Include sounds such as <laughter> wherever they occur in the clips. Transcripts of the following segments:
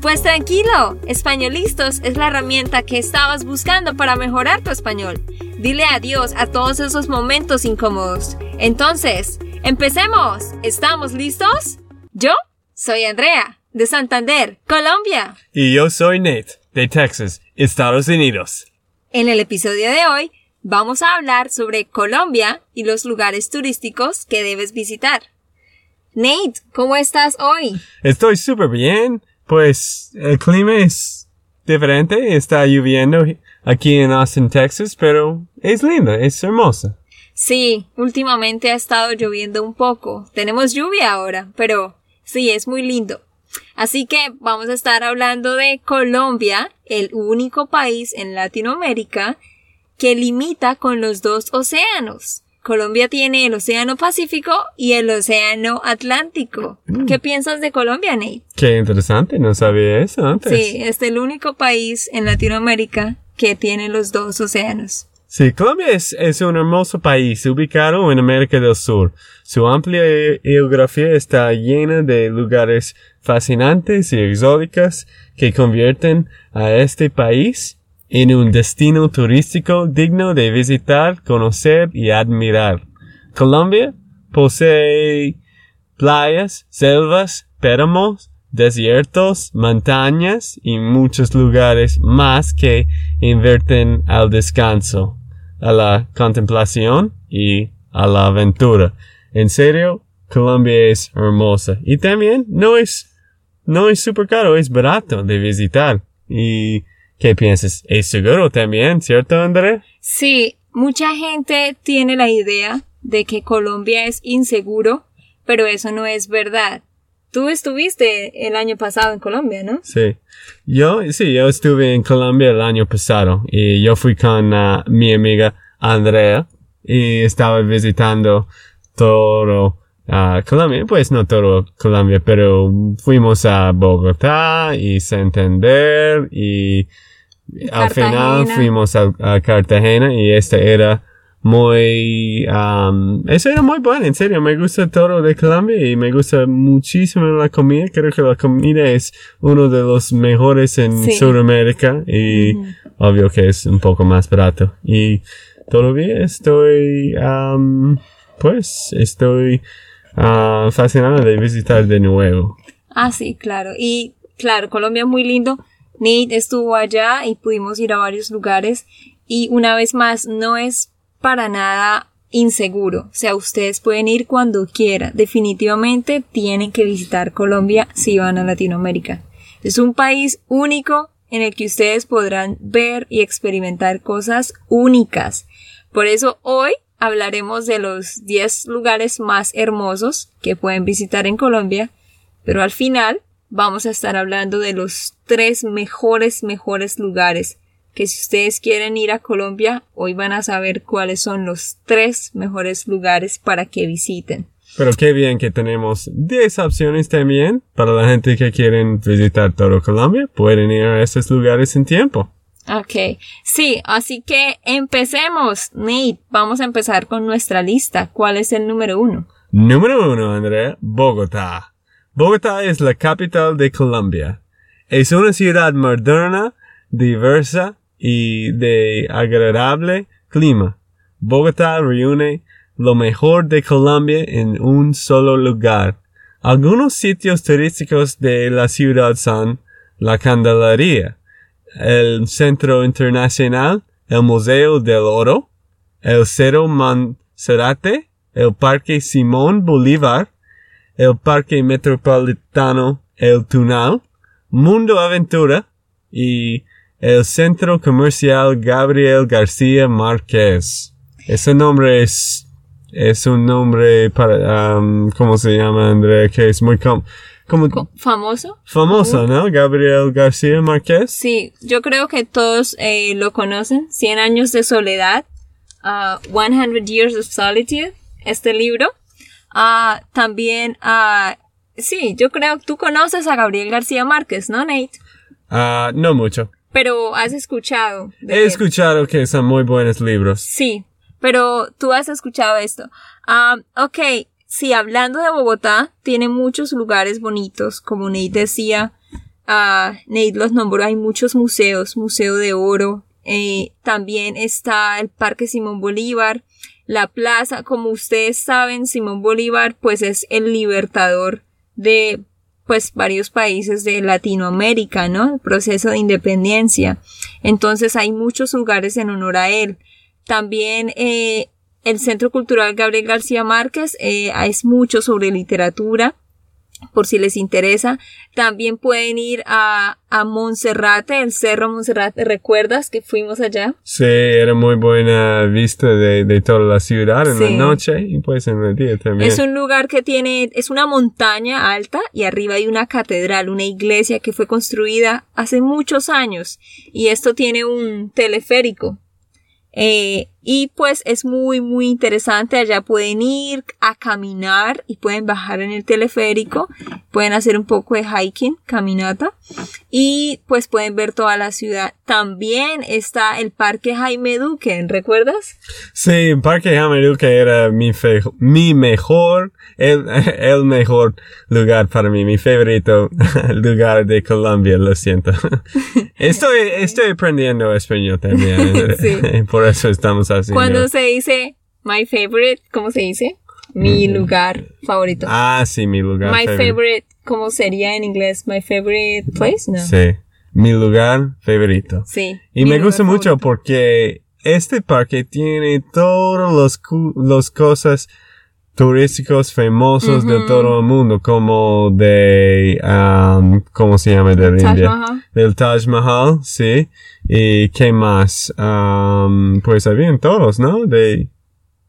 Pues tranquilo, Españolistos es la herramienta que estabas buscando para mejorar tu español. Dile adiós a todos esos momentos incómodos. Entonces, empecemos. ¿Estamos listos? Yo soy Andrea, de Santander, Colombia. Y yo soy Nate, de Texas, Estados Unidos. En el episodio de hoy vamos a hablar sobre Colombia y los lugares turísticos que debes visitar. Nate, ¿cómo estás hoy? Estoy súper bien. Pues el clima es diferente, está lloviendo aquí en Austin, Texas, pero es linda, es hermosa. Sí, últimamente ha estado lloviendo un poco. Tenemos lluvia ahora, pero sí, es muy lindo. Así que vamos a estar hablando de Colombia, el único país en Latinoamérica que limita con los dos océanos. Colombia tiene el Océano Pacífico y el Océano Atlántico. Mm. ¿Qué piensas de Colombia, Nate? Qué interesante, no sabía eso antes. Sí, es el único país en Latinoamérica que tiene los dos océanos. Sí, Colombia es, es un hermoso país ubicado en América del Sur. Su amplia geografía está llena de lugares fascinantes y exóticos que convierten a este país en un destino turístico digno de visitar, conocer y admirar. Colombia posee playas, selvas, páramos, desiertos, montañas y muchos lugares más que invierten al descanso, a la contemplación y a la aventura. En serio, Colombia es hermosa y también no es no es super caro, es barato de visitar y ¿Qué piensas? Es seguro también, ¿cierto, André? Sí, mucha gente tiene la idea de que Colombia es inseguro, pero eso no es verdad. Tú estuviste el año pasado en Colombia, ¿no? Sí. Yo, sí, yo estuve en Colombia el año pasado y yo fui con uh, mi amiga Andrea y estaba visitando todo uh, Colombia, pues no todo Colombia, pero fuimos a Bogotá y Santander y al final fuimos a, a, Cartagena y este era muy, um, eso era muy bueno, en serio, me gusta todo de Colombia y me gusta muchísimo la comida, creo que la comida es uno de los mejores en sí. Sudamérica y uh -huh. obvio que es un poco más barato y todavía estoy, um, pues, estoy uh, fascinado de visitar de nuevo. Ah, sí, claro, y claro, Colombia es muy lindo Nate estuvo allá y pudimos ir a varios lugares y una vez más no es para nada inseguro. O sea, ustedes pueden ir cuando quieran. Definitivamente tienen que visitar Colombia si van a Latinoamérica. Es un país único en el que ustedes podrán ver y experimentar cosas únicas. Por eso hoy hablaremos de los 10 lugares más hermosos que pueden visitar en Colombia, pero al final vamos a estar hablando de los tres mejores, mejores lugares que si ustedes quieren ir a Colombia, hoy van a saber cuáles son los tres mejores lugares para que visiten. Pero qué bien que tenemos 10 opciones también para la gente que quieren visitar todo Colombia. Pueden ir a esos lugares en tiempo. Ok, sí, así que empecemos. Nate, vamos a empezar con nuestra lista. ¿Cuál es el número uno? Número uno, Andrea, Bogotá. Bogotá es la capital de Colombia. Es una ciudad moderna, diversa y de agradable clima. Bogotá reúne lo mejor de Colombia en un solo lugar. Algunos sitios turísticos de la ciudad son la Candelaria, el Centro Internacional, el Museo del Oro, el Cerro Monserrate, el Parque Simón Bolívar, el Parque Metropolitano El Tunal, Mundo Aventura y el Centro Comercial Gabriel García Márquez. Ese nombre es es un nombre para, um, ¿cómo se llama, Andrea? Que es muy com como Co- ¿Famoso? famoso, ¿no? Gabriel García Márquez. Sí, yo creo que todos eh, lo conocen. 100 años de soledad. ah, 100 Years of Solitude. Este libro. Ah, también, ah, sí, yo creo que tú conoces a Gabriel García Márquez, ¿no, Nate? Ah, no mucho. Pero has escuchado. He él. escuchado que son muy buenos libros. Sí, pero tú has escuchado esto. Ah, ok, sí, hablando de Bogotá, tiene muchos lugares bonitos, como Nate decía. ah, Nate los nombró, hay muchos museos, Museo de Oro. eh, también está el Parque Simón Bolívar, la plaza. Como ustedes saben, Simón Bolívar, pues es el libertador de pues varios países de Latinoamérica, ¿no? El proceso de independencia. Entonces hay muchos lugares en honor a él. También eh, el Centro Cultural Gabriel García Márquez eh, es mucho sobre literatura, por si les interesa. También pueden ir a, a Monserrate, el Cerro Monserrate. ¿Recuerdas que fuimos allá? Sí, era muy buena vista de, de toda la ciudad en la Sí. noche y pues en el día también. Es un lugar que tiene, es una montaña alta y arriba hay una catedral, una iglesia que fue construida hace muchos años y esto tiene un teleférico. Eh, y pues es muy, muy interesante. Allá pueden ir a caminar y pueden bajar en el teleférico. Pueden hacer un poco de hiking, caminata. Y pues pueden ver toda la ciudad. También está el Parque Jaime Duque, ¿recuerdas? Sí, el Parque Jaime Duque era mi, fe- mi mejor, el, <laughs> el mejor lugar para mí, mi favorito <laughs> lugar de Colombia, lo siento. <laughs> Estoy, estoy aprendiendo español también, Sí. por eso estamos haciendo. Cuando se dice my favorite, ¿cómo se dice? Mi lugar favorito. Ah, sí, mi lugar my favorite, ¿cómo sería en inglés? My favorite place? No. Sí, mi lugar favorito. Sí. Y me gusta mucho favorito. porque este parque tiene todos los, cu- los cosas turísticos famosos de Ujú. todo el mundo, como de, um, ¿cómo se llama de la Taj India? Mahal. Del Taj Mahal, sí. ¿Y qué más? Um, pues habían todos, ¿no? De,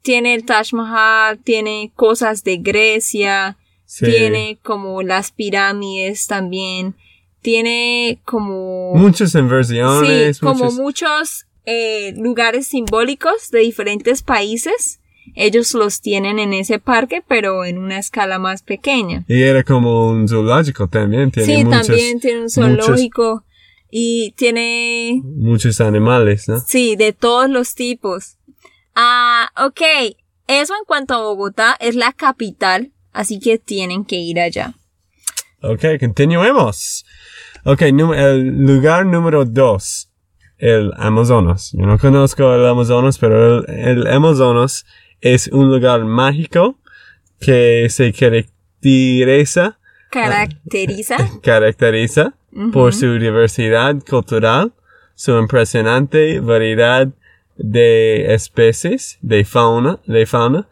Tiene el Taj Mahal, tiene cosas de Grecia, sí. tiene como las pirámides también, tiene como... muchas inversiones, Sí, como muchas- muchos eh, lugares simbólicos de diferentes países. Ellos los tienen en ese parque, pero en una escala más pequeña. y era como un zoológico también, tiene sí, muchos, también tiene un zoológico y tiene, muchos animales, ¿no? sí, de todos los tipos. Ah, ok. Eso en cuanto a Bogotá es la capital, así que tienen que ir allá. Ok, continuemos. Ok, el lugar número dos, el Amazonas. Yo no conozco el Amazonas, pero el, el Amazonas es un lugar mágico que se caracteriza, Caracteriza. <laughs> caracteriza por su diversidad cultural, su impresionante variedad de especies, de fauna, de fauna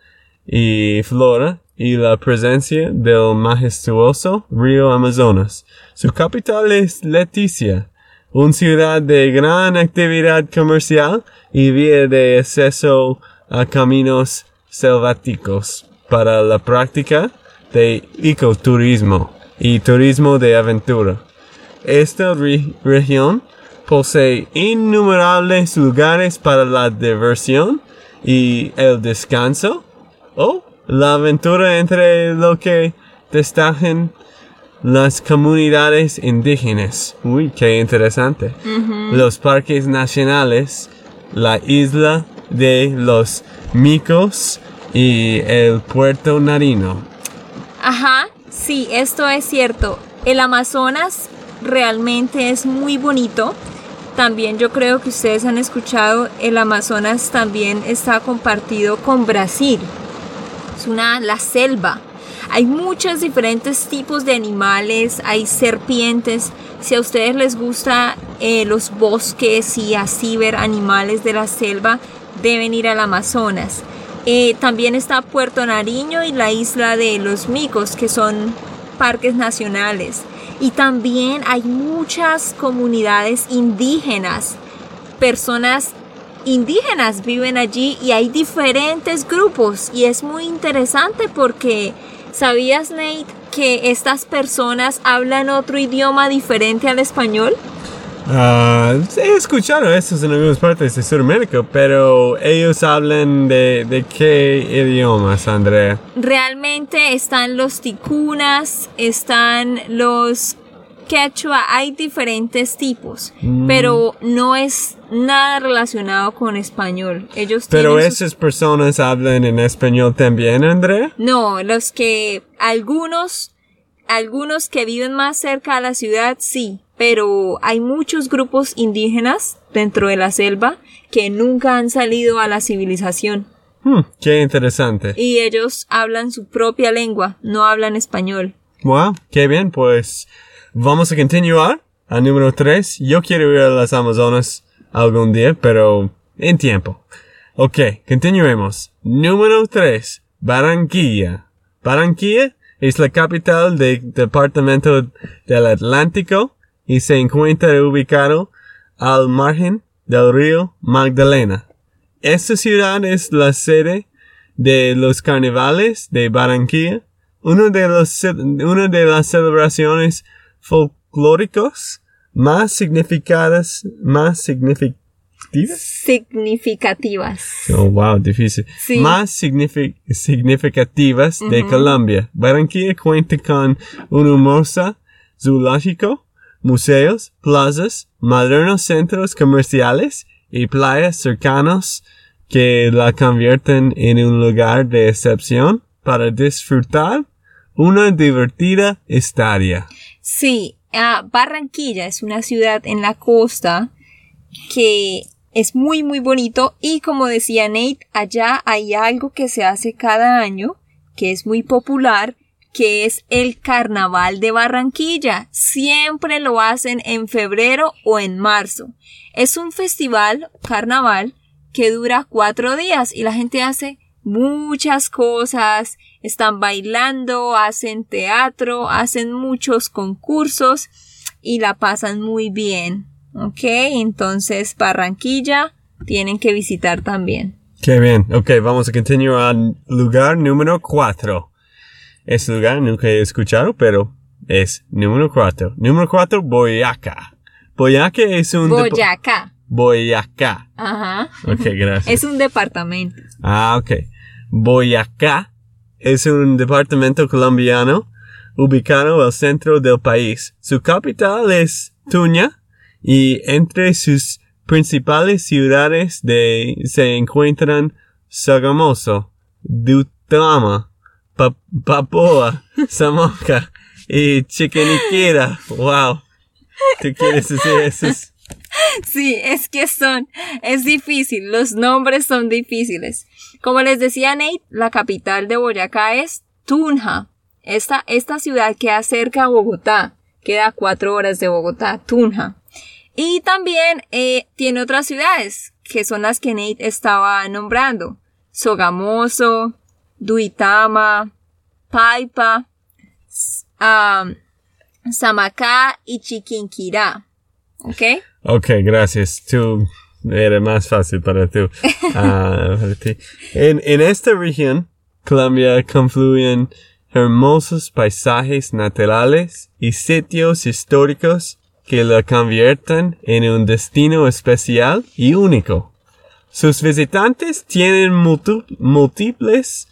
y flora y la presencia del majestuoso río Amazonas. Su capital es Leticia, una ciudad de gran actividad comercial y vía de acceso a caminos selváticos para la práctica de ecoturismo y turismo de aventura. Esta re- región posee innumerables lugares para la diversión y el descanso o la aventura entre lo que destacan las comunidades indígenas. Uy, qué interesante. Los parques nacionales, la isla de los micos y el puerto Narino. Ajá, sí, esto es cierto. El Amazonas realmente es muy bonito. También yo creo que ustedes han escuchado, el Amazonas también está compartido con Brasil. Es una, la selva. Hay muchos diferentes tipos de animales, hay serpientes. Si a ustedes les gusta eh, los bosques y así ver animales de la selva, deben ir al Amazonas. Eh, también está Puerto Nariño y la isla de los Micos, que son parques nacionales. Y también hay muchas comunidades indígenas, personas indígenas viven allí y hay diferentes grupos y es muy interesante porque ¿sabías Nate que estas personas hablan otro idioma diferente al español? Uh, he escuchado eso en algunas partes de Sudamérica, pero ellos hablan de, de qué idiomas, Andrea. Realmente están los ticunas, están los quechua, hay diferentes tipos, mm. pero no es nada relacionado con español. Ellos Pero esas personas hablan en español también, Andrea. No, los que algunos algunos que viven más cerca a la ciudad sí, pero hay muchos grupos indígenas dentro de la selva que nunca han salido a la civilización. Hmm, qué interesante. Y ellos hablan su propia lengua, no hablan español. Wow, qué bien, pues vamos a continuar al número 3. Yo quiero ir a las Amazonas algún día, pero en tiempo. Ok, continuemos. Número 3. Barranquilla. Barranquilla es la capital del departamento del Atlántico y se encuentra ubicado al margen del río Magdalena. Esta ciudad es la sede de los carnavales de Barranquilla, una de, los, una de las celebraciones folclóricas más significadas, más significativas. Significativas. Oh, wow, difícil. Más significativas de Colombia. Barranquilla cuenta con un hermoso zoológico, museos, plazas, modernos centros comerciales y playas cercanos que la convierten en un lugar de excepción para disfrutar una divertida estadia. Sí, Barranquilla es una ciudad en la costa que es muy muy bonito y como decía Nate, allá hay algo que se hace cada año que es muy popular que es el Carnaval de Barranquilla. Siempre lo hacen en febrero o en marzo. Es un festival, carnaval, que dura cuatro días y la gente hace muchas cosas, están bailando, hacen teatro, hacen muchos concursos y la pasan muy bien. ¿Ok? Entonces, Barranquilla tienen que visitar también. Qué bien. Ok, vamos a continuar al lugar número cuatro. Este lugar nunca he escuchado, pero es número cuatro. Número cuatro, Boyacá. Boyacá es un... Boyacá. Boyacá. Ajá. Ok, gracias. es un departamento. Ah, ok. Boyacá es un departamento colombiano ubicado al centro del país. Su capital es Tuña y entre sus principales ciudades de, se encuentran Sagamoso, Dutama, Papoa, Samoca y Chiqueniquera. Wow. ¿Tú quieres decir eso? Sí, es que son, es difícil, los nombres son difíciles. Como les decía Nate, la capital de Boyacá es Tunja. Esta, esta ciudad queda cerca a Bogotá, queda cuatro horas de Bogotá, Tunja. Y también eh, tiene otras ciudades, que son las que Nate estaba nombrando. Sogamoso, Duitama, Paipa, um, Samacá y Chiquinquirá. ¿Ok? Ok, gracias. Tú era más fácil para, tú, uh, <laughs> para ti. En, en esta región, Colombia confluyen hermosos paisajes naturales y sitios históricos que la convierten en un destino especial y único. Sus visitantes tienen múltiples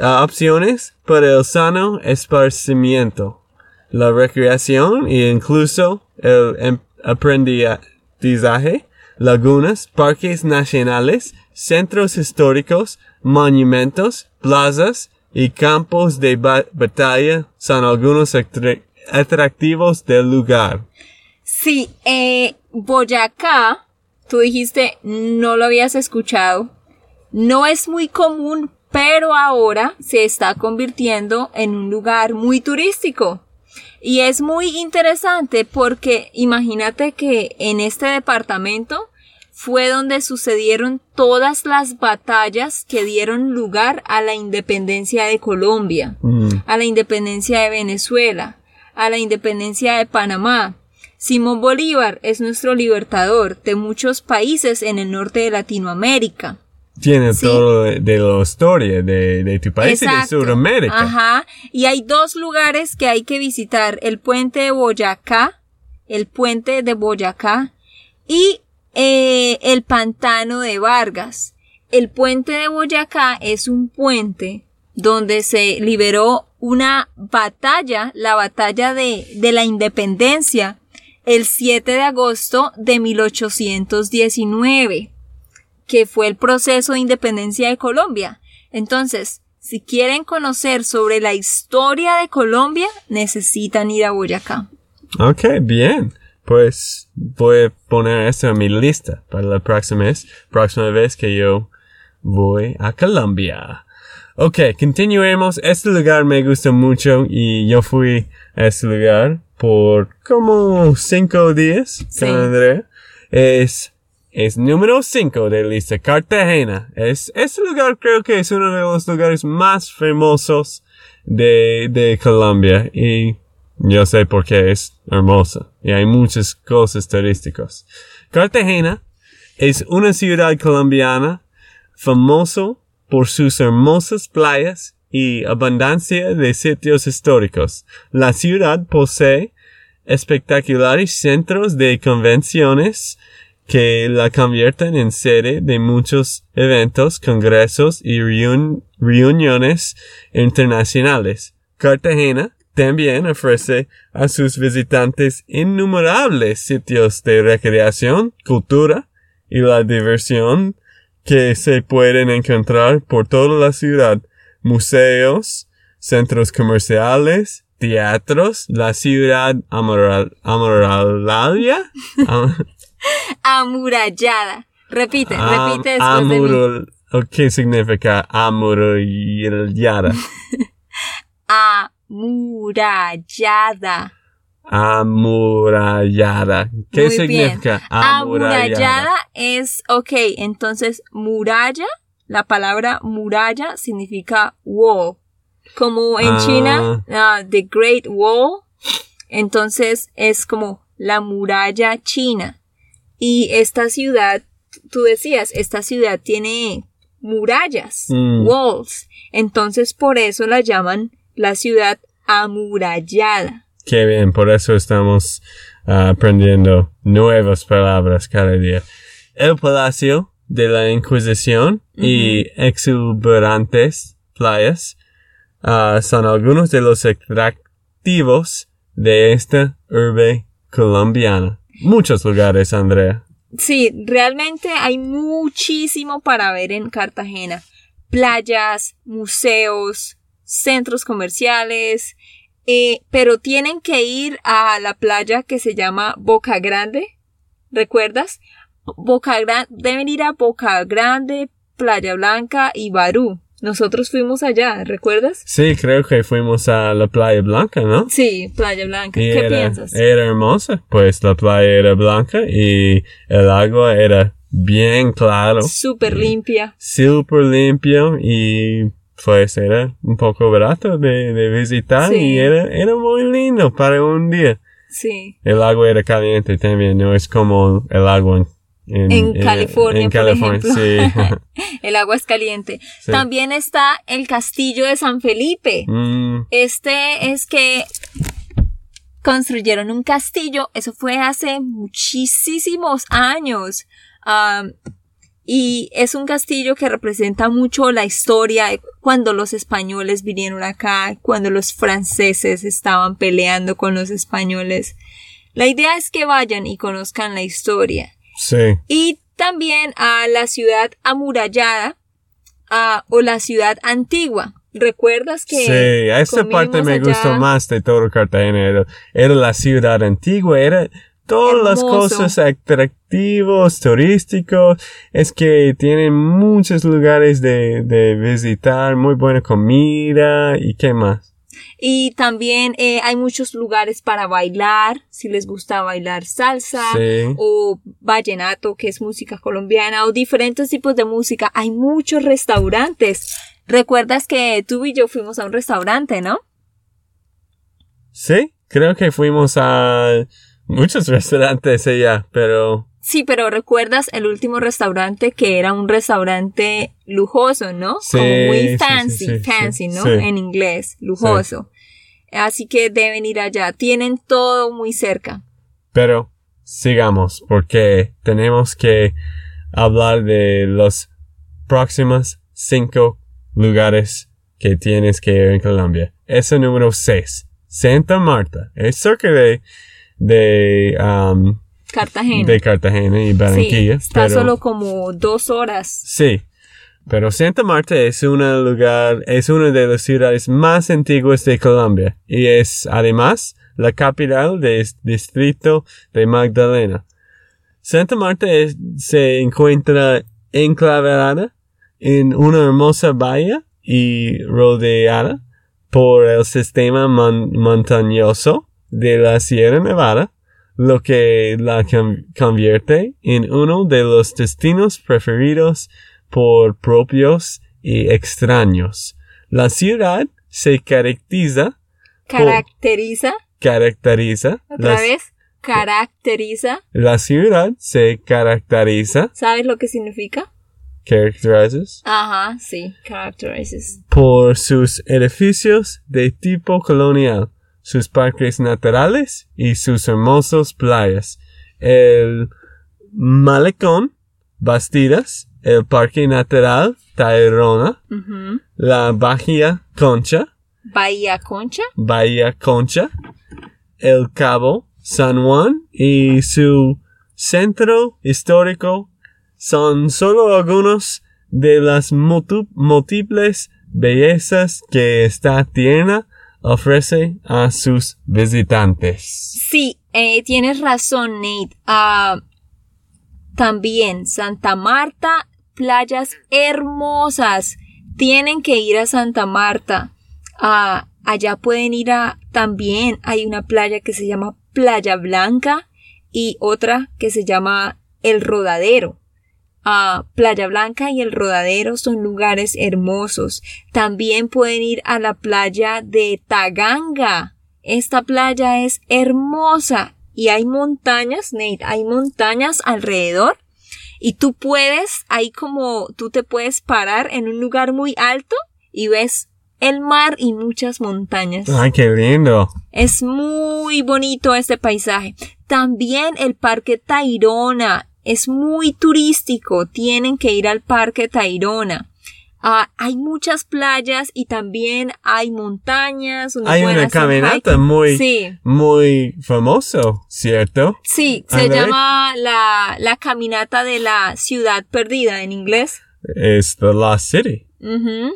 opciones para el sano esparcimiento, la recreación e incluso el em, aprendizaje, lagunas, parques nacionales, centros históricos, monumentos, plazas y campos de batalla son algunos atractivos del lugar. Sí, eh, Boyacá, tú dijiste, no lo habías escuchado. No es muy común, pero ahora se está convirtiendo en un lugar muy turístico. Y es muy interesante porque imagínate que en este departamento fue donde sucedieron todas las batallas que dieron lugar a la independencia de Colombia, mm. a la independencia de Venezuela, a la independencia de Panamá. Simón Bolívar es nuestro libertador de muchos países en el norte de Latinoamérica. Tiene Sí. todo de, la historia de, de tu país y de. Sudamérica. Ajá. Y hay dos lugares que hay que visitar. El puente de Boyacá, el puente de Boyacá y eh, el pantano de Vargas. El puente de Boyacá es un puente donde se liberó una batalla, la batalla de, de la independencia, el 7 de agosto de 1819 que fue el proceso de independencia de Colombia. Entonces, si quieren conocer sobre la historia de Colombia, necesitan ir a Boyacá. Ok, bien. Pues voy a poner esto en mi lista para la próxima vez, próxima vez que yo voy a Colombia. Ok, continuemos. Este lugar me gusta mucho y yo fui a este lugar por como cinco días Sí. con Andrea. Es, es número cinco de la lista, Cartagena. Es, este lugar creo que es uno de los lugares más famosos de, de Colombia y yo sé por qué es hermosa y hay muchas cosas turísticas. Cartagena es una ciudad colombiana famoso por sus hermosas playas y abundancia de sitios históricos. La ciudad posee espectaculares centros de convenciones que la convierten en sede de muchos eventos, congresos y reun- reuniones internacionales. Cartagena también ofrece a sus visitantes innumerables sitios de recreación, cultura y la diversión que se pueden encontrar por toda la ciudad. Museos, centros comerciales, teatros, la ciudad amoral, amoralaria, <laughs> am- <laughs> Amurallada. Repite, am- repite después de mí. ¿Qué significa amurallada? <laughs> Amurallada. Amurallada. ¿Qué Muy significa bien. Amurallada es, ok, entonces muralla, la palabra muralla significa wall. Como en Ah. China, ah, the Great Wall, entonces es como la muralla china. Y esta ciudad, tú decías, esta ciudad tiene murallas, Mm. walls. Entonces por eso la llaman la ciudad amurallada. Qué bien, por eso estamos ah, aprendiendo nuevas palabras cada día. El Palacio de la Inquisición y exuberantes playas ah, son algunos de los atractivos de esta urbe colombiana. Muchos lugares, Andrea. Sí, realmente hay muchísimo para ver en Cartagena. Playas, museos, centros comerciales, eh, pero tienen que ir a la playa que se llama Boca Grande. ¿Recuerdas? Boca Grande, deben ir a Boca Grande, Playa Blanca y Barú. Nosotros fuimos allá, ¿recuerdas? Sí, creo que fuimos a la Playa Blanca, ¿no? Sí, Playa Blanca. Y ¿Qué era, piensas? Era hermosa, pues la playa era blanca y el agua era bien claro. Súper limpia. súper limpio y pues era un poco barato de, de visitar Sí. y era, era muy lindo para un día. Sí. El agua era caliente también, no es como el agua en, en, En California, en por California, ejemplo. sí. <laughs> El agua es caliente. Sí. También está el castillo de San Felipe. Mm, Este es que construyeron un castillo. Eso fue hace muchísimos años. Y es un castillo que representa mucho la historia cuando los españoles vinieron acá, cuando los franceses estaban peleando con los españoles. La idea es que vayan y conozcan la historia. Sí, Y también a la ciudad amurallada ah, o la ciudad antigua. ¿Recuerdas que sí, esa comimos parte me allá? gustó más de todo Cartagena. Era, era la ciudad antigua, era todas las Hermoso. cosas atractivos, turísticos. Es que tienen muchos lugares de, de visitar, muy buena comida y qué más. Y también eh, hay muchos lugares para bailar, si les gusta bailar salsa Sí. o vallenato, que es música colombiana, o diferentes tipos de música. Hay muchos restaurantes. ¿Recuerdas que tú y yo fuimos a un restaurante, no? Sí, creo que fuimos a muchos <laughs> restaurantes allá, pero Sí, pero recuerdas el último restaurante que era un restaurante lujoso, ¿no? Sí, Como muy fancy, sí, sí, fancy, ¿no? En inglés, lujoso. Así que deben ir allá. Tienen todo muy cerca. Pero sigamos porque tenemos que hablar de los próximos cinco lugares que tienes que ir en Colombia. Ese número seis, Santa Marta. Es cerca de, de, um, Cartagena. de Cartagena y sí, Barranquilla. está pero- solo como dos horas. Sí. Pero Santa Marta es un lugar, es una de las ciudades más antiguas de Colombia y es además la capital del distrito de Magdalena. Santa Marta es- se encuentra enclavada en una hermosa bahía y rodeada por el sistema mon- montañoso de la Sierra Nevada, lo que la con- convierte en uno de los destinos preferidos por propios y extraños. La ciudad se caracteriza, Caracteriza, caracteriza, otra la, vez, caracteriza. la ciudad se caracteriza, ¿Sabes lo que significa? characterizes, Ajá, sí, characterizes. por sus edificios de tipo colonial, sus parques naturales y sus hermosas playas. El Malecón, Bastidas, el Parque Natural Tayrona, Ujú. la Bahía Concha, Bahía Concha. Bahía Concha, el Cabo, San Juan y su centro histórico son solo algunos de las múltiples bellezas que esta tierra ofrece a sus visitantes. Sí, eh, tienes razón, Nate. Ah, también Santa Marta, playas hermosas. Tienen que ir a Santa Marta. Ah, allá pueden ir a también hay una playa que se llama Playa Blanca y otra que se llama El Rodadero. Playa Blanca y El Rodadero son lugares hermosos. También pueden ir a la playa de Taganga. Esta playa es hermosa y hay montañas, Nate, hay montañas alrededor y tú puedes, ahí como tú te puedes parar en un lugar muy alto y ves el mar y muchas montañas. Ay, qué lindo. Es muy bonito este paisaje. También el Parque Tayrona es muy turístico. Tienen que ir al Parque Tayrona. Ah, hay muchas playas y también hay montañas. donde Hay una caminata hiking. muy, Sí, muy famoso, ¿cierto? sí, A se ver. llama la, la caminata de la ciudad perdida en inglés. Es The Lost City. Ujú.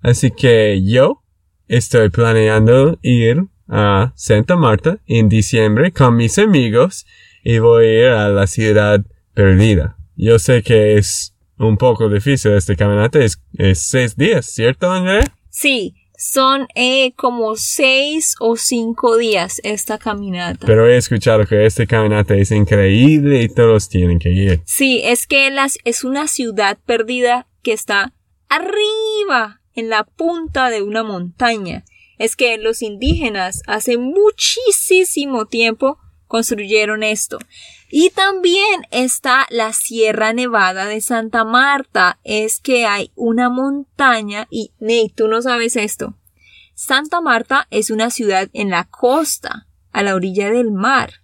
Así que yo estoy planeando ir a Santa Marta en diciembre con mis amigos y voy a ir a la ciudad perdida. Yo sé que es un poco difícil este caminata, es, es seis días, ¿cierto, André? Sí, son eh, como seis o cinco días esta caminata. Pero he escuchado que este caminata es increíble y todos tienen que ir. Sí, es que las, es una ciudad perdida que está arriba, en la punta de una montaña. Es que los indígenas hace muchísimo tiempo construyeron esto. Y también está la Sierra Nevada de Santa Marta. Es que hay una montaña y Nate, tú no sabes esto. Santa Marta es una ciudad en la costa, a la orilla del mar.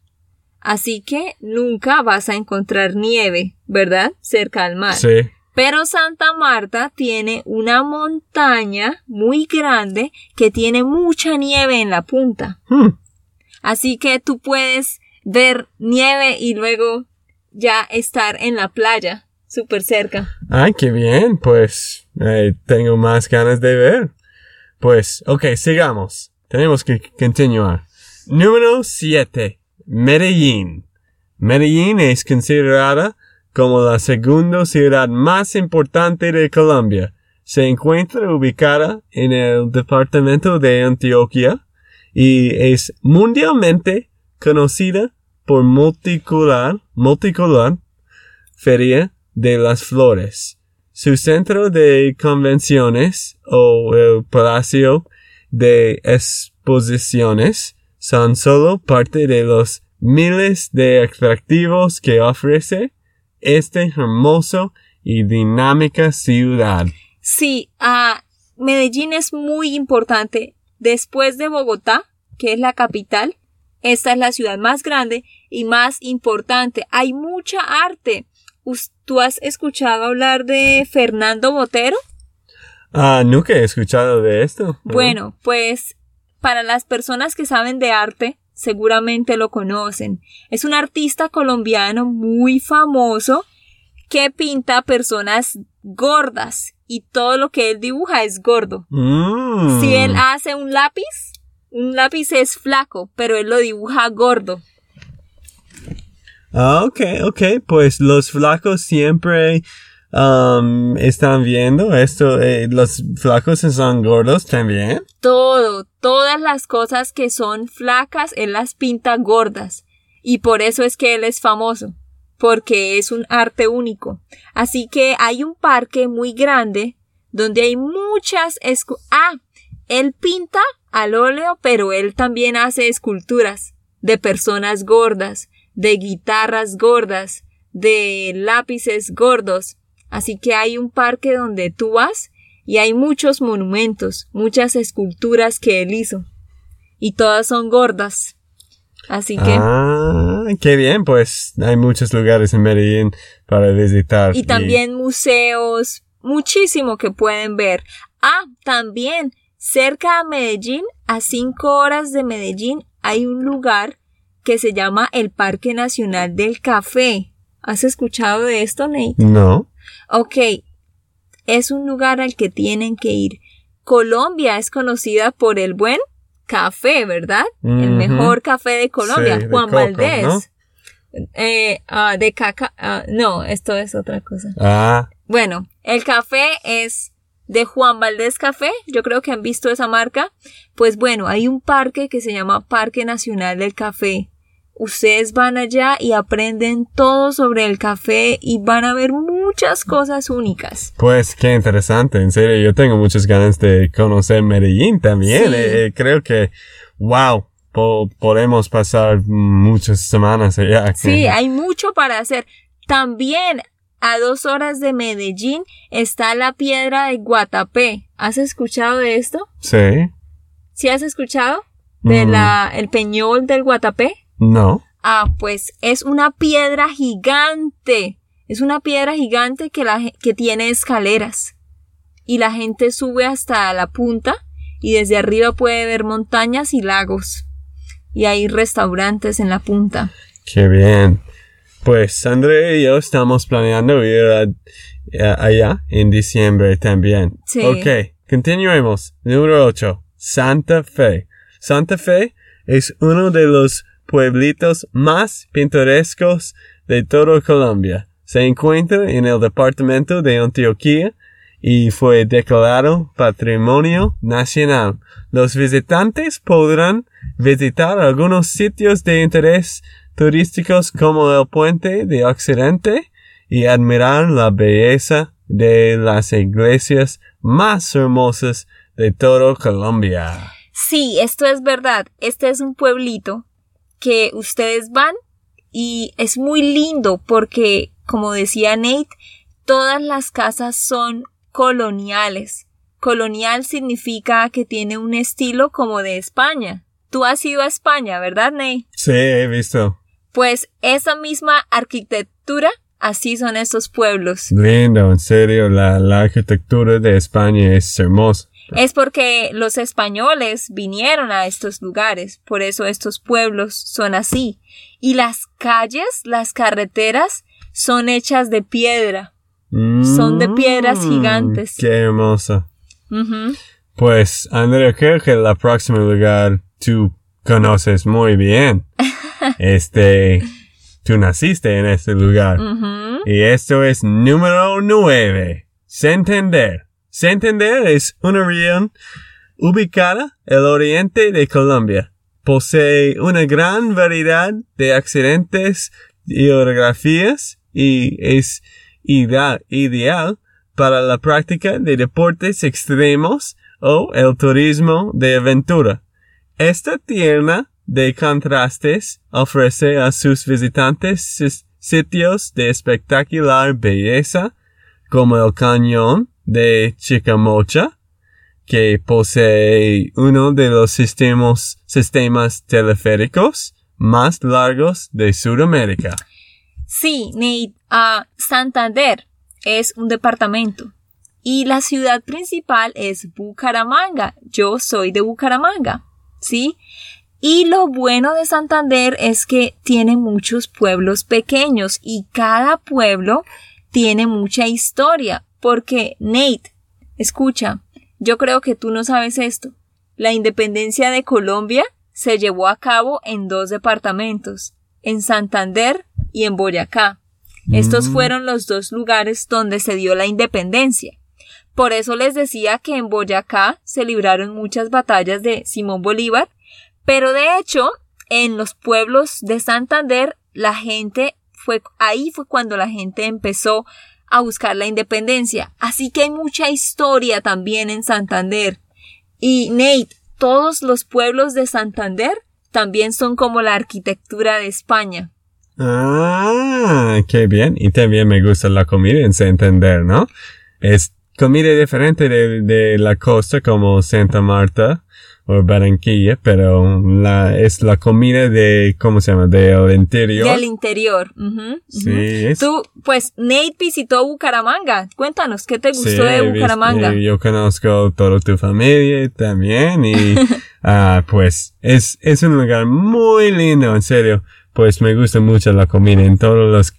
Así que nunca vas a encontrar nieve, ¿verdad? Cerca al mar. Sí. Pero Santa Marta tiene una montaña muy grande que tiene mucha nieve en la punta. Hmm. Así que tú puedes ver nieve y luego ya estar en la playa, súper cerca. Ay, qué bien, pues eh, tengo más ganas de ver. Pues, ok, sigamos. Tenemos que continuar. Número 7. Medellín. Medellín es considerada como la segunda ciudad más importante de Colombia. Se encuentra ubicada en el departamento de Antioquia y es mundialmente conocida por multicolor, multicolor Feria de las Flores. Su centro de convenciones o el Palacio de Exposiciones son solo parte de los miles de atractivos que ofrece este hermoso y dinámica ciudad. Sí, ah, Medellín es muy importante. Después de Bogotá, que es la capital, esta es la ciudad más grande y más importante. Hay mucha arte. ¿Tú has escuchado hablar de Fernando Botero? Ah, nunca he escuchado de esto. Bueno, pues para las personas que saben de arte, seguramente lo conocen. Es un artista colombiano muy famoso que pinta personas gordas y todo lo que él dibuja es gordo. Mm. Si él hace un lápiz, un lápiz es flaco, pero él lo dibuja gordo. Ah, ok, ok. Pues los flacos siempre um, están viendo esto. eh, los flacos son gordos también. Todo, todas las cosas que son flacas, él las pinta gordas. Y por eso es que él es famoso, porque es un arte único. Así que hay un parque muy grande donde hay muchas Ah, él pinta al óleo, pero él también hace esculturas de personas gordas, de guitarras gordas, de lápices gordos. Así que hay un parque donde tú vas y hay muchos monumentos, muchas esculturas que él hizo. Y todas son gordas. Así que... Ah, qué bien. Pues hay muchos lugares en Medellín para visitar. y también museos, muchísimo que pueden ver. Ah, también cerca de Medellín, a cinco horas de Medellín, hay un lugar que se llama el Parque Nacional del Café. ¿Has escuchado de esto, Nate? No. Ok, es un lugar al que tienen que ir. Colombia es conocida por el buen café, ¿verdad? El mejor café de Colombia, Sí, de Juan coco, Valdés. ¿no? Eh, ah, de caca, ah, no, esto es otra cosa. Ah, Bueno, el café es de Juan Valdés Café, yo creo que han visto esa marca. Pues bueno, hay un parque que se llama Parque Nacional del Café. Ustedes van allá y aprenden todo sobre el café y van a ver muchas cosas únicas. pues qué interesante. En serio, yo tengo muchas ganas de conocer Medellín también. Sí. Eh, eh, creo que, wow, po- podemos pasar muchas semanas allá. Sí, hay mucho para hacer. También a dos horas de Medellín está la piedra de Guatapé. ¿Has escuchado de esto? Sí. ¿Sí has escuchado? De Mm. la, el peñol del Guatapé. No. Ah, pues es una piedra gigante. Es una piedra gigante que, la, que tiene escaleras. Y la gente sube hasta la punta y desde arriba puede ver montañas y lagos. Y hay restaurantes en la punta. Qué bien. Pues André y yo estamos planeando ir a- a- allá en diciembre también. Sí. Ok, continuemos. Número 8. Santa Fe. Santa Fe es uno de los pueblitos más pintorescos de toda Colombia. Se encuentra en el departamento de Antioquia y fue declarado Patrimonio Nacional. Los visitantes podrán visitar algunos sitios de interés turísticos como el puente de Occidente y admirar la belleza de las iglesias más hermosas de todo Colombia. Sí, esto es verdad. Este es un pueblito que ustedes van y es muy lindo porque, como decía Nate, todas las casas son coloniales. Colonial significa que tiene un estilo como de España. Tú has ido a España, ¿verdad, Nate? Sí, he visto. Pues esa misma arquitectura, así son estos pueblos. Lindo, en serio, la, la arquitectura de España es hermosa. Es porque los españoles vinieron a estos lugares, por eso estos pueblos son así. Y las calles, las carreteras, son hechas de piedra. Son de piedras Mm, gigantes. Qué hermoso. Ujú. Pues, Andrea, creo que el próximo lugar tú conoces muy bien. <laughs> Este, tú naciste en este lugar. Y esto es número 9. Santander. Santander es una región ubicada al oriente de Colombia. Posee una gran variedad de accidentes y geografías y es ideal, ideal para la práctica de deportes extremos o el turismo de aventura. Esta tierra de contrastes ofrece a sus visitantes sitios de espectacular belleza como el cañón de Chicamocha, que posee uno de los sistemas, teleféricos más largos de Sudamérica. Sí, Nate, ah, Santander es un departamento y la ciudad principal es Bucaramanga. Yo soy de Bucaramanga, ¿sí? Y lo bueno de Santander es que tiene muchos pueblos pequeños y cada pueblo tiene mucha historia porque, Nate, escucha, yo creo que tú no sabes esto. La independencia de Colombia se llevó a cabo en dos departamentos, en Santander y en Boyacá. Estos Mm. fueron los dos lugares donde se dio la independencia. Por eso les decía que en Boyacá se libraron muchas batallas de Simón Bolívar, pero de hecho, en los pueblos de Santander, la gente fue, ahí fue cuando la gente empezó a buscar la independencia. Así que hay mucha historia también en Santander. Y Nate, todos los pueblos de Santander también son como la arquitectura de España. Ah, qué bien. Y también me gusta la comida en Santander, ¿no? Es comida diferente de, de la costa como Santa Marta o Barranquilla, pero la, es la comida de, ¿cómo se llama? Del interior. Del interior. ujú, ujú. Sí, es- Tú, pues Nate visitó Bucaramanga. Cuéntanos, ¿qué te gustó Sí, de Bucaramanga? eh, yo conozco toda tu familia también y <laughs> ah, pues es, es un lugar muy lindo, en serio. Pues me gusta mucho la comida. En todos los,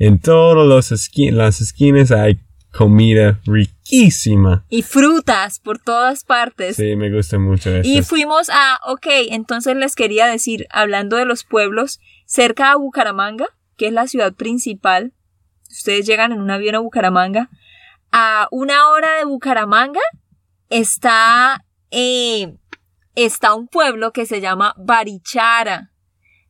en todos los esqui- las esquinas hay comida riquísima. Y frutas por todas partes. Sí, me gusta mucho eso. Y fuimos a, ok, entonces les quería decir, hablando de los pueblos, cerca a Bucaramanga, que es la ciudad principal, ustedes llegan en un avión a Bucaramanga, a una hora de Bucaramanga está, eh, está un pueblo que se llama Barichara.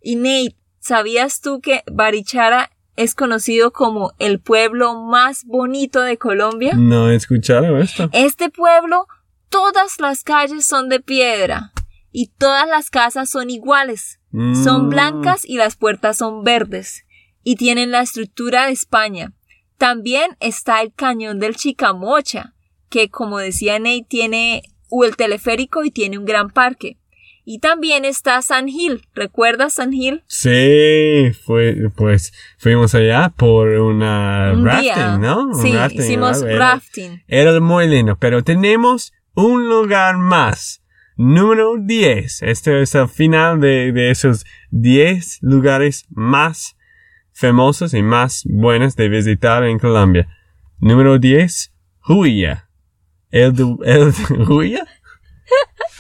Y Nate, ¿sabías tú que Barichara es conocido como el pueblo más bonito de Colombia? No he escuchado esto. Este pueblo, todas las calles son de piedra y todas las casas son iguales. Son Mm, blancas y las puertas son verdes y tienen la estructura de España. También está el cañón del Chicamocha, que como decía Nate tiene u el teleférico y tiene un gran parque. Y también está San Gil. ¿Recuerdas San Gil? Sí, fue, pues fuimos allá por una Un rafting, día. ¿no? Un Sí, rafting, hicimos ¿verdad? Era- rafting. Era muy lindo, pero tenemos un lugar más. Número 10. Este es el final de, de esos 10 lugares más famosos y más buenos de visitar en Colombia. Número 10. Huilla. El, du- el <laughs> Huilla.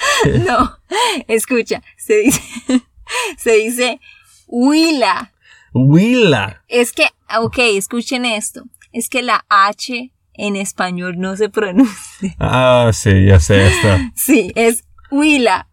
<laughs> No, escucha, se dice, <laughs> se dice Huila. Huila. Es que, ok, escuchen esto. Es que la H en español no se pronuncia. Ah, sí, ya sé esto. <laughs> Sí, es Huila.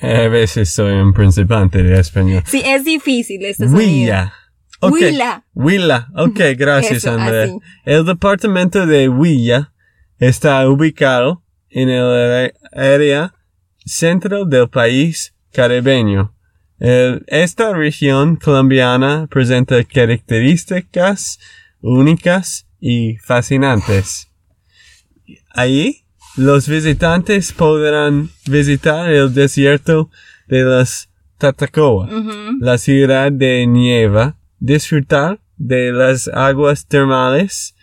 A veces soy un principante de español. Sí, es difícil este sonido. Huilla. Ok. Huila. Huila. Ok, gracias, Eso, Andrea. así. El departamento de Huilla está ubicado en el área centro del país caribeño. El- esta región colombiana presenta características únicas y fascinantes. Allí, los visitantes podrán visitar el desierto de las Tatacoa la ciudad de Nieva, disfrutar de las aguas termales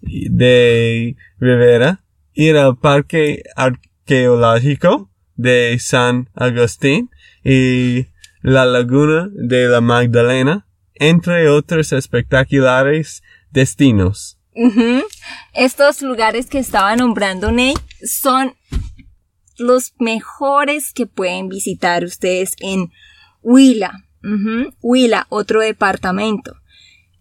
de Rivera, ir al parque arqueológico de San Agustín y la laguna de la Magdalena, entre otros espectaculares destinos. Estos lugares que estaba nombrando Ney son los mejores que pueden visitar ustedes en Huila. Huila, otro departamento.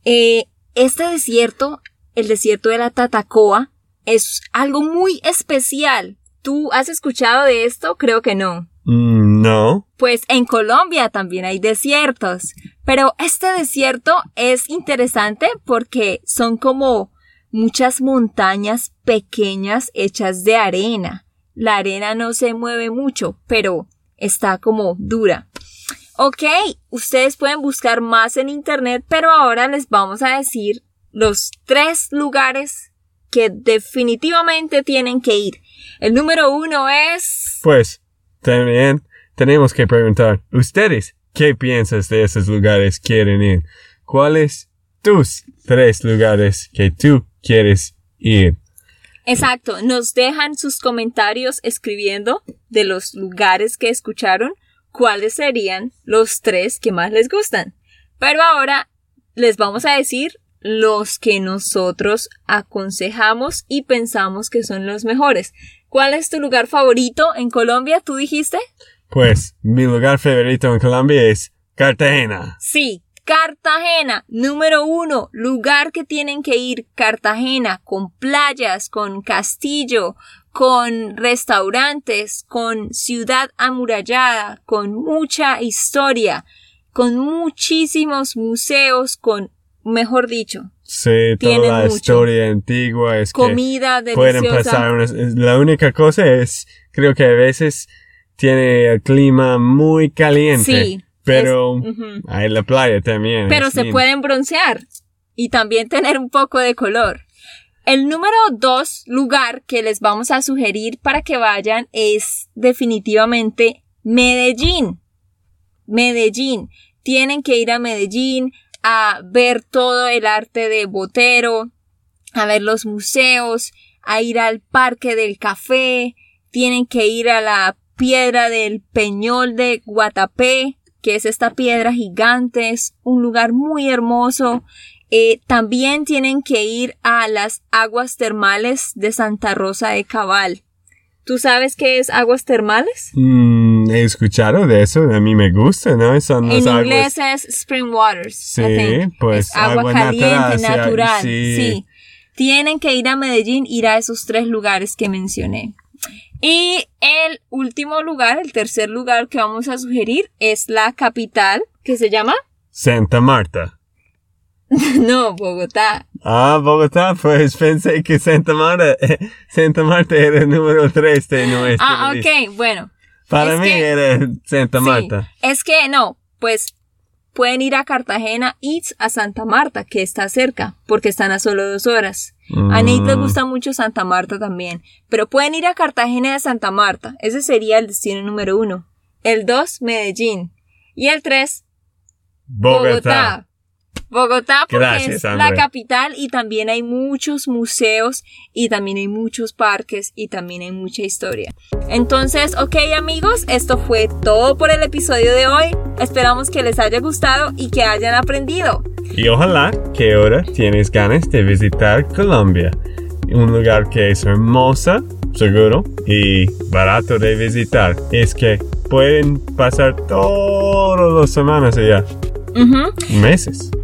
Eh, este desierto, el desierto de la Tatacoa, es algo muy especial. ¿Tú has escuchado de esto? Creo que no. Mm, no. Pues en Colombia también hay desiertos, pero este desierto es interesante porque son como muchas montañas pequeñas hechas de arena. La arena no se mueve mucho, pero está como dura. Ok, ustedes pueden buscar más en internet, pero ahora les vamos a decir los tres lugares que definitivamente tienen que ir. El número uno es... Pues, también tenemos que preguntar, ¿ustedes qué piensas de esos lugares quieren ir? ¿Cuáles tus tres lugares que tú quieres ir? Exacto, nos dejan sus comentarios escribiendo de los lugares que escucharon cuáles serían los tres que más les gustan. Pero ahora les vamos a decir los que nosotros aconsejamos y pensamos que son los mejores. ¿Cuál es tu lugar favorito en Colombia? ¿Tú dijiste? Pues mi lugar favorito en Colombia es Cartagena. Sí, Cartagena, número uno, lugar que tienen que ir, Cartagena, con playas, con castillo, con restaurantes, con ciudad amurallada, con mucha historia, con muchísimos museos, con, mejor dicho. Sí, toda la historia antigua es comida que pueden pasar. la única cosa es, creo que a veces tiene el clima muy caliente. Sí. Pero hay la playa también. Pero se pueden broncear y también tener un poco de color. El número dos lugar que les vamos a sugerir para que vayan es definitivamente Medellín. Medellín. Tienen que ir a Medellín a ver todo el arte de Botero, a ver los museos, a ir al Parque del Café, tienen que ir a la piedra del Peñol de Guatapé, que es esta piedra gigante, es un lugar muy hermoso. Eh, también tienen que ir a las aguas termales de Santa Rosa de Cabal. ¿Tú sabes qué es aguas termales? Mm, he escuchado de eso, a mí me gusta, ¿no? Son en inglés es spring waters. Sí, pues agua, caliente, natural. sí. Tienen que ir a Medellín, ir a esos tres lugares que mencioné. Y el último lugar, el tercer lugar que vamos a sugerir es la capital, que se llama Santa Marta. <laughs> no, Bogotá. Ah, Bogotá, pues pensé que Santa Marta, <laughs> Santa Marta era el número 3 de nuestro. Ah, ok, bueno. Para mí era Santa Marta. es que no, pues pueden ir a Cartagena y a Santa Marta, que está cerca, porque están a solo dos horas. A Nate le mm. gusta mucho Santa Marta también, pero pueden ir a Cartagena de Santa Marta. Ese sería el destino número uno. El dos, Medellín. Y el tres, Bogotá. Bogotá porque es la capital y también hay muchos museos y también hay muchos parques y también hay mucha historia. Entonces, ok amigos, esto fue todo por el episodio de hoy. Esperamos que les haya gustado y que hayan aprendido. Y ojalá que ahora tienes ganas de visitar Colombia, un lugar que es hermosa, seguro y barato de visitar. Es que pueden pasar todas las semanas allá. Meses.